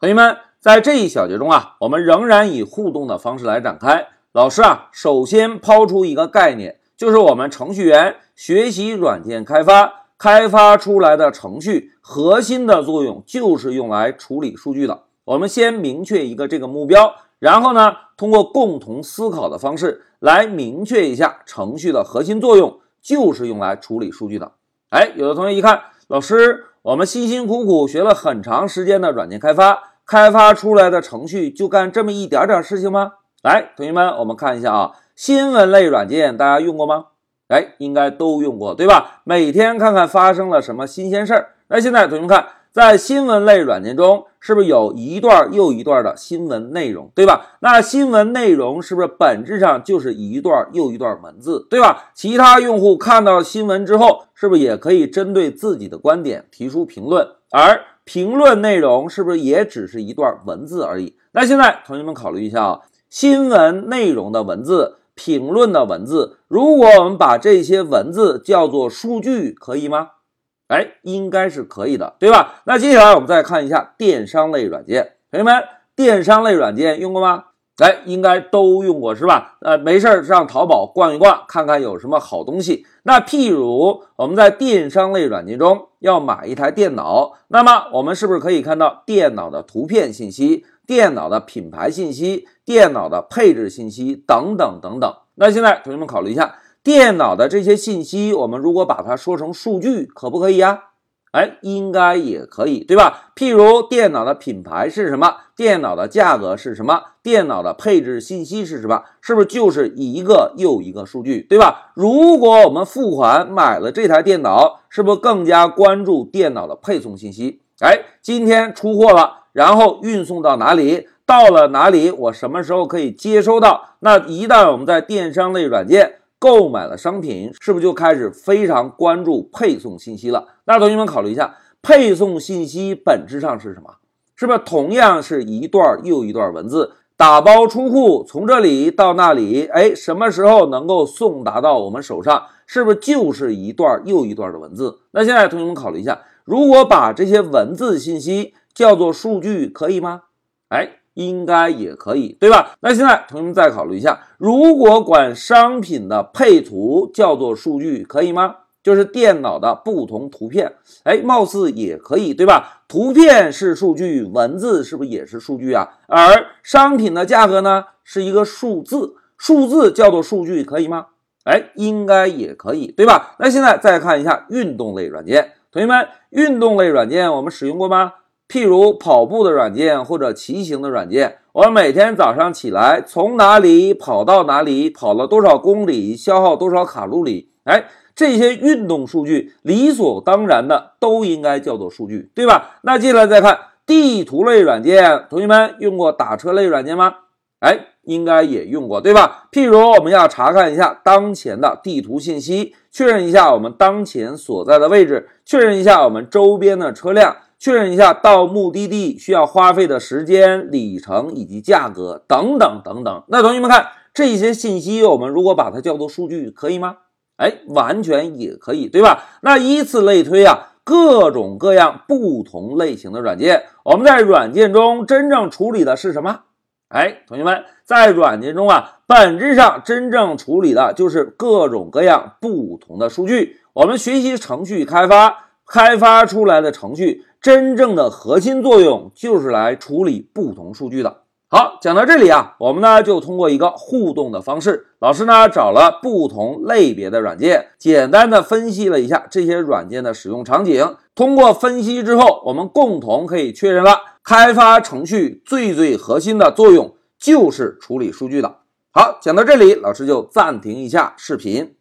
同学们，在这一小节中啊，我们仍然以互动的方式来展开。老师啊，首先抛出一个概念，就是我们程序员学习软件开发，开发出来的程序核心的作用就是用来处理数据的。我们先明确一个这个目标，然后呢，通过共同思考的方式来明确一下程序的核心作用就是用来处理数据的。哎，有的同学一看，老师，我们辛辛苦苦学了很长时间的软件开发。开发出来的程序就干这么一点点事情吗？来，同学们，我们看一下啊，新闻类软件大家用过吗？哎，应该都用过，对吧？每天看看发生了什么新鲜事儿。那现在同学们看，在新闻类软件中，是不是有一段又一段的新闻内容，对吧？那新闻内容是不是本质上就是一段又一段文字，对吧？其他用户看到新闻之后，是不是也可以针对自己的观点提出评论？而评论内容是不是也只是一段文字而已？那现在同学们考虑一下啊，新闻内容的文字、评论的文字，如果我们把这些文字叫做数据，可以吗？哎，应该是可以的，对吧？那接下来我们再看一下电商类软件，同学们，电商类软件用过吗？哎，应该都用过是吧？呃，没事儿上淘宝逛一逛，看看有什么好东西。那譬如我们在电商类软件中要买一台电脑，那么我们是不是可以看到电脑的图片信息、电脑的品牌信息、电脑的配置信息等等等等？那现在同学们考虑一下，电脑的这些信息，我们如果把它说成数据，可不可以呀？哎，应该也可以，对吧？譬如电脑的品牌是什么？电脑的价格是什么？电脑的配置信息是什么？是不是就是一个又一个数据，对吧？如果我们付款买了这台电脑，是不是更加关注电脑的配送信息？哎，今天出货了，然后运送到哪里？到了哪里？我什么时候可以接收到？那一旦我们在电商类软件。购买了商品，是不是就开始非常关注配送信息了？那同学们考虑一下，配送信息本质上是什么？是不是同样是一段又一段文字？打包出库，从这里到那里，哎，什么时候能够送达到我们手上？是不是就是一段又一段的文字？那现在同学们考虑一下，如果把这些文字信息叫做数据，可以吗？哎。应该也可以，对吧？那现在同学们再考虑一下，如果管商品的配图叫做数据，可以吗？就是电脑的不同图片，哎，貌似也可以，对吧？图片是数据，文字是不是也是数据啊？而商品的价格呢，是一个数字，数字叫做数据，可以吗？哎，应该也可以，对吧？那现在再看一下运动类软件，同学们，运动类软件我们使用过吗？譬如跑步的软件或者骑行的软件，我每天早上起来从哪里跑到哪里，跑了多少公里，消耗多少卡路里，哎，这些运动数据理所当然的都应该叫做数据，对吧？那接下来再看地图类软件，同学们用过打车类软件吗？哎，应该也用过，对吧？譬如我们要查看一下当前的地图信息，确认一下我们当前所在的位置，确认一下我们周边的车辆。确认一下到目的地需要花费的时间、里程以及价格等等等等。那同学们看这些信息，我们如果把它叫做数据，可以吗？哎，完全也可以，对吧？那依次类推啊，各种各样不同类型的软件，我们在软件中真正处理的是什么？哎，同学们，在软件中啊，本质上真正处理的就是各种各样不同的数据。我们学习程序开发。开发出来的程序真正的核心作用就是来处理不同数据的。好，讲到这里啊，我们呢就通过一个互动的方式，老师呢找了不同类别的软件，简单的分析了一下这些软件的使用场景。通过分析之后，我们共同可以确认了，开发程序最最核心的作用就是处理数据的。好，讲到这里，老师就暂停一下视频。